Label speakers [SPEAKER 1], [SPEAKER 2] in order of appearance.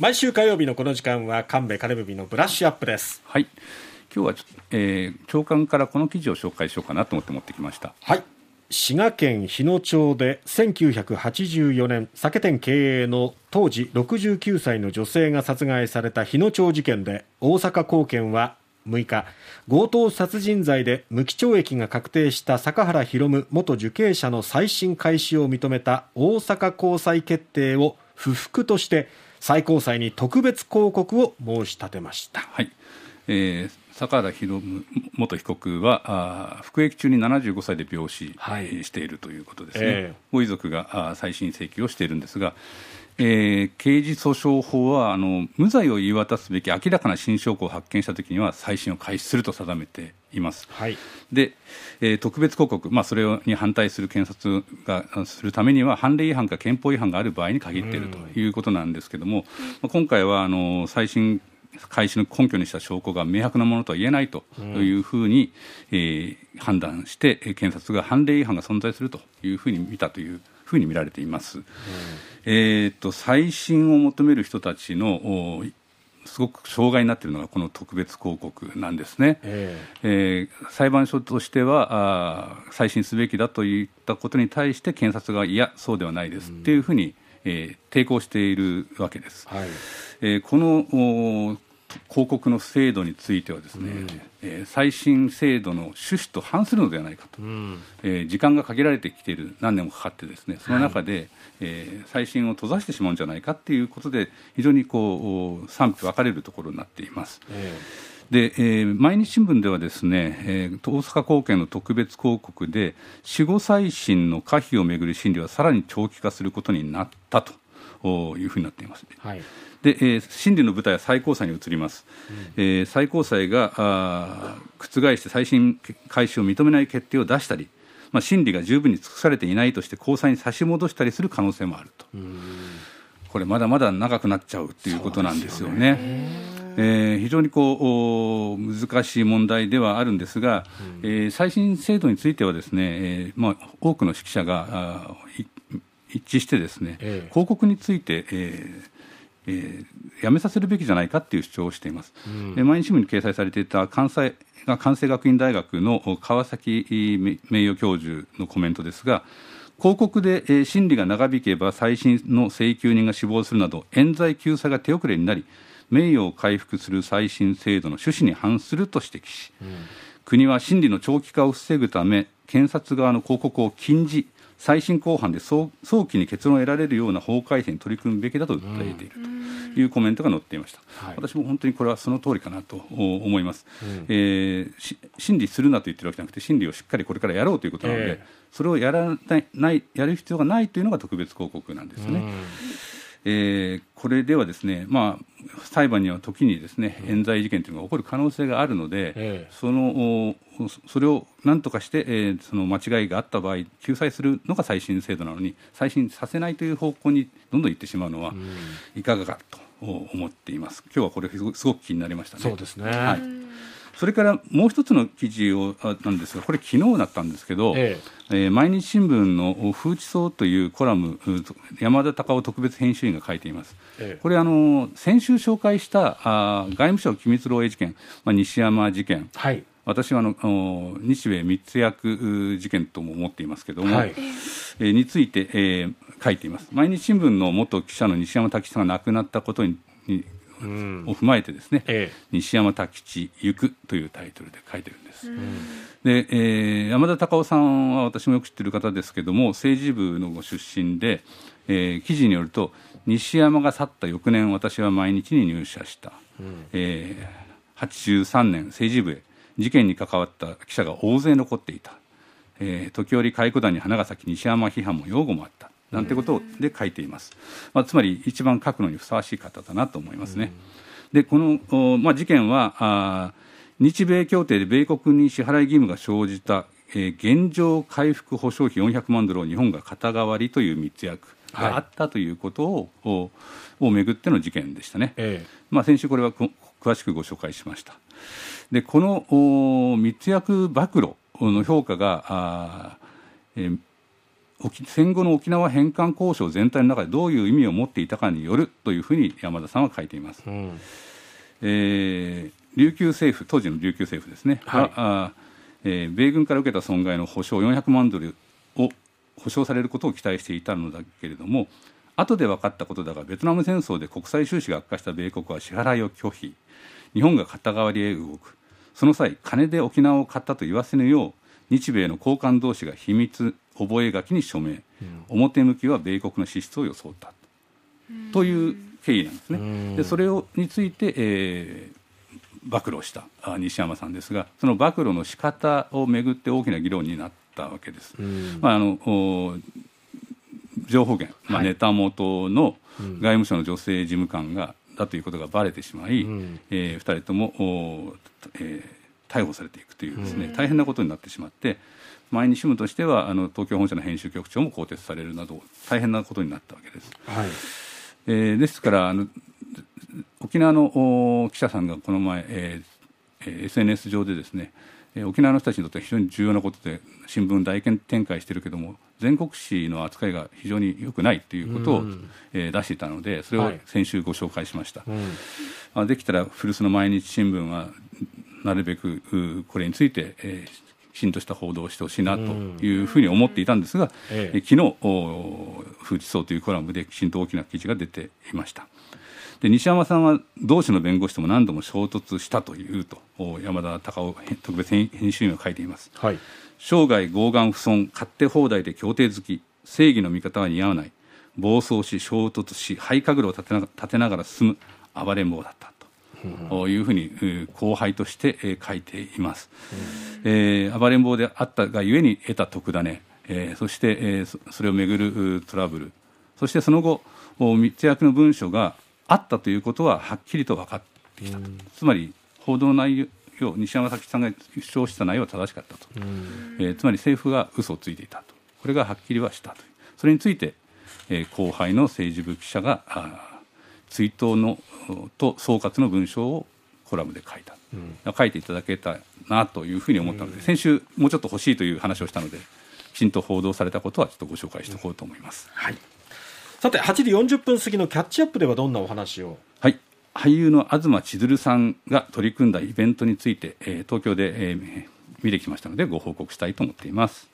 [SPEAKER 1] 毎週火曜日のこの時間は神戸金部のブラッシュアップです。
[SPEAKER 2] はい。今日は、えー、長官からこの記事を紹介しようかなと思って持ってきました。
[SPEAKER 1] はい。滋賀県日野町で1984年酒店経営の当時69歳の女性が殺害された日野町事件で大阪高検は6日強盗殺人罪で無期懲役が確定した坂原弘元受刑者の再審開始を認めた大阪高裁決定を不服として最高裁に特別抗告を申し立てました。
[SPEAKER 2] はい、えー坂原弘元被告はあ服役中に75歳で病死、はい、しているということですね、えー、ご遺族があ再審請求をしているんですが、えー、刑事訴訟法はあの無罪を言い渡すべき明らかな新証拠を発見したときには再審を開始すると定めています。はい、で、えー、特別抗告、まあ、それに反対する検察がするためには判例違反か憲法違反がある場合に限っているということなんですけれども、まあ、今回はあの再審開始の根拠にした証拠が明白なものとは言えないというふうに、えー、判断して検察が判例違反が存在するというふうに見たというふうに見られています。うん、えーと、再審を求める人たちのすごく障害になっているのがこの特別抗告なんですね、えー、えー、裁判所としてはあ再審すべきだといったことに対して検察がいやそうではないですっていうふうに、えー、抵抗しているわけです。はい、えー、この広告の制度についてはですね、うん、えー、最新制度の趣旨と反するのではないかと、うん、えー、時間が限られてきている何年もかかってですねその中で、はい、えー、最新を閉ざしてしまうんじゃないかということで非常にこう賛否分かれるところになっています。えーで、えー、毎日新聞ではですね、えー、大阪高検の特別広告で死後再審の可否をめぐる審理はさらに長期化することになったというふうになっています。はい。で、えー、審理の舞台は最高裁に移ります、うん、えー、最高裁があ覆して再審開始を認めない決定を出したり、まあ、審理が十分に尽くされていないとして高裁に差し戻したりする可能性もあると、これまだまだ長くなっちゃうということなんですよね。えー、非常にこう難しい問題ではあるんですが、うん、えー、再審制度についてはですね、えーまあ、多くの指揮者が一致してですね、えー、広告について、えーえー、やめさせるべきじゃないかっていう主張をしています、うん、毎日新聞に掲載されていた関西関西学院大学の川崎名誉教授のコメントですが広告で審理が長引けば再審の請求人が死亡するなど冤罪救済が手遅れになり名誉を回復する再審制度の趣旨に反すると指摘し、うん、国は審理の長期化を防ぐため検察側の広告を禁じ再審公判で早期に結論を得られるような法改正に取り組むべきだと訴えているというコメントが載っていました、はい、私も本当にこれはその通りかなと思います、うん、えー、審理するなと言ってるわけじゃなくて審理をしっかりこれからやろうということなので、えー、それをやらないやる必要がないというのが特別広告なんですね。うん。えー、これではですね、まあ、裁判には時にですね冤罪事件というのが起こる可能性があるので、えー、そのそれを何とかして、えー、その間違いがあった場合救済するのが再審制度なのに再審させないという方向にどんどん行ってしまうのはいかがかと思っています。今日はこれすごく気になりましたね。
[SPEAKER 1] そうですね。はい。
[SPEAKER 2] それからもう一つの記事をなんですがこれ昨日だったんですけど、えええー、毎日新聞の「風知草」というコラム山田隆夫特別編集員が書いています、ええ、これあの先週紹介したあ外務省機密漏洩事件、まあ、西山事件、はい、私はあの日米密約事件とも思っていますけれども、はい、えー、について、えー、書いています。毎日新聞の元記者の西山滝さんが亡くなったことにを踏まえてですね、ええ、西山太吉行くというタイトルで書いてるんです。で、えー、山田隆夫さんは私もよく知ってる方ですけども政治部のご出身で、えー、記事によると西山が去った翌年私は毎日に入社した、うん、えー、83年政治部へ事件に関わった記者が大勢残っていた、えー、時折解雇団に花が咲き西山批判も擁護もあった。なんてことで書いています、まあ、つまり一番書くのにふさわしい方だなと思いますね。でこの、まあ、事件はあ日米協定で米国に支払い義務が生じた、えー、現状回復保証費400万ドルを日本が肩代わりという密約があったということを,、はい、をめぐっての事件でしたね、ええ、まあ、先週これは詳しくご紹介しましたでこの密約暴露の評価があ、えー戦後の沖縄返還交渉全体の中でどういう意味を持っていたかによるというふうに山田さんは書いています。うん、えー、琉球政府当時の琉球政府ですね、はい、あえー、米軍から受けた損害の補償400万ドルを保証されることを期待していたのだけれども後で分かったことだがベトナム戦争で国際収支が悪化した米国は支払いを拒否。日本が肩代わりへ動くその際金で沖縄を買ったと言わせぬよう日米の高官同士が秘密覚書に署名、うん、表向きは米国の資質を装った。という経緯なんですね。でそれをについて、えー、暴露した西山さんですがその暴露の仕方をめぐって大きな議論になったわけです。まあ、あの情報源、まあ、ネタ元の外務省の女性事務官がだということがばれてしまい、うん、えー、2人とも、えー、逮捕されていくというですね、うん、大変なことになってしまって毎日新聞としてはあの東京本社の編集局長も更迭されるなど大変なことになったわけです。はい。えー、ですからあの沖縄の記者さんがこの前、えー、SNS 上でですね沖縄の人たちにとっては非常に重要なことで新聞大展開しているけども全国紙の扱いが非常に良くないということを、うん、えー、出していたのでそれを先週ご紹介しました、はいうん、できたら古巣の毎日新聞はなるべくこれについて、えー、きちんとした報道をしてほしいなというふうに思っていたんですが、うん、え昨日「風知層」というコラムできちんと大きな記事が出ていました。で西山さんは同志の弁護士とも何度も衝突したというと山田隆夫特別編集員は書いています、はい、生涯傲岸不損勝手放題で協定好き正義の味方は似合わない。暴走し衝突し肺神楽を立てな立てながら進む暴れん坊だったと。いうふうに後輩として書いています、えー、暴れん坊であったがゆえに得た得だね、えー、そして、えー、それをめぐるトラブル。そしてその後密約の文書があったということははっきりと分かってきたつまり報道内容西山崎さんが主張した内容は正しかったと、えー、つまり政府が嘘をついていたと。これがはっきりはしたと。それについて、えー、後輩の政治部記者が追悼のと総括の文章をコラムで書いた、うん、書いていただけたなというふうに思ったので、先週もうちょっと欲しいという話をしたのできちんと報道されたことはちょっとご紹介しておこうと思います。
[SPEAKER 1] はい。さて8時40分過ぎのキャッチアップではどんなお話を？
[SPEAKER 2] はい俳優の東千鶴さんが取り組んだイベントについて、えー、東京で、えー、見てきましたのでご報告したいと思っています。